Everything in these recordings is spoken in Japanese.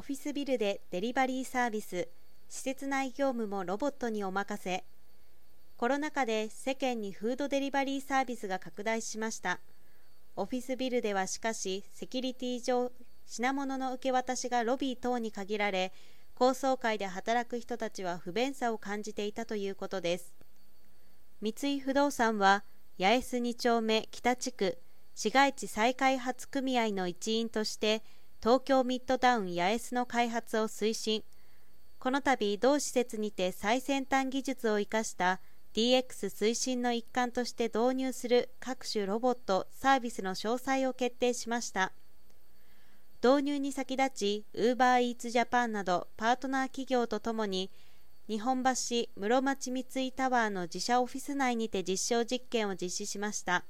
オフィスビルでデリバリーサービス、施設内業務もロボットにお任せ。コロナ禍で世間にフードデリバリーサービスが拡大しました。オフィスビルではしかし、セキュリティ上、品物の受け渡しがロビー等に限られ、高層階で働く人たちは不便さを感じていたということです。三井不動産は、八重洲2丁目北地区市街地再開発組合の一員として東京ミッドタウン八重洲の開発を推進。この度同施設にて最先端技術を生かした DX 推進の一環として導入する各種ロボットサービスの詳細を決定しました。導入に先立ち UberEatsJapan などパートナー企業とともに日本橋室町三井タワーの自社オフィス内にて実証実験を実施しました。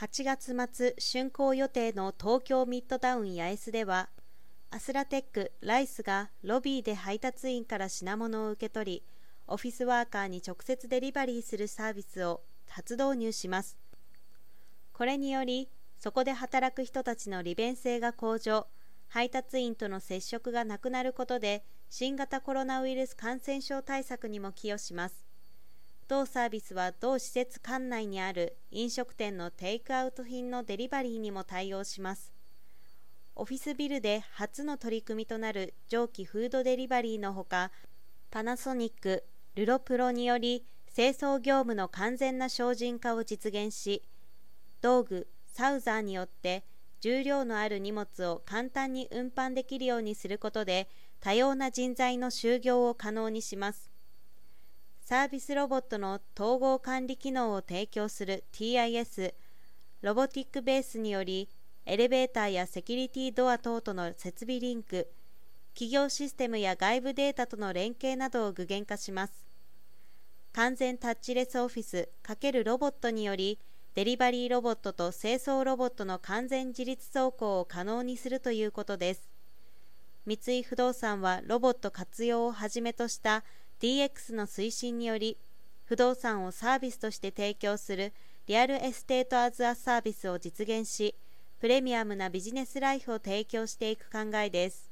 8月末竣工予定の東京ミッドタウン八重洲ではアスラテックライスがロビーで配達員から品物を受け取りオフィスワーカーに直接デリバリーするサービスを初導入します。これによりそこで働く人たちの利便性が向上配達員との接触がなくなることで新型コロナウイルス感染症対策にも寄与します。同サービスは同施設館内にある飲食店のテイクアウト品のデリバリーにも対応します。オフィスビルで初の取り組みとなる蒸気フードデリバリーのほかパナソニックルロプロにより清掃業務の完全な精進化を実現し道具サウザーによって重量のある荷物を簡単に運搬できるようにすることで多様な人材の就業を可能にします。サービスロボットの統合管理機能を提供する TIS ロボティックベースによりエレベーターやセキュリティドア等との設備リンク企業システムや外部データとの連携などを具現化します。完全タッチレスオフィス×ロボットによりデリバリーロボットと清掃ロボットの完全自立走行を可能にするということです。三井不動産はロボット活用をはじめとした DX の推進により不動産をサービスとして提供するリアルエステートアズアサービスを実現しプレミアムなビジネスライフを提供していく考えです。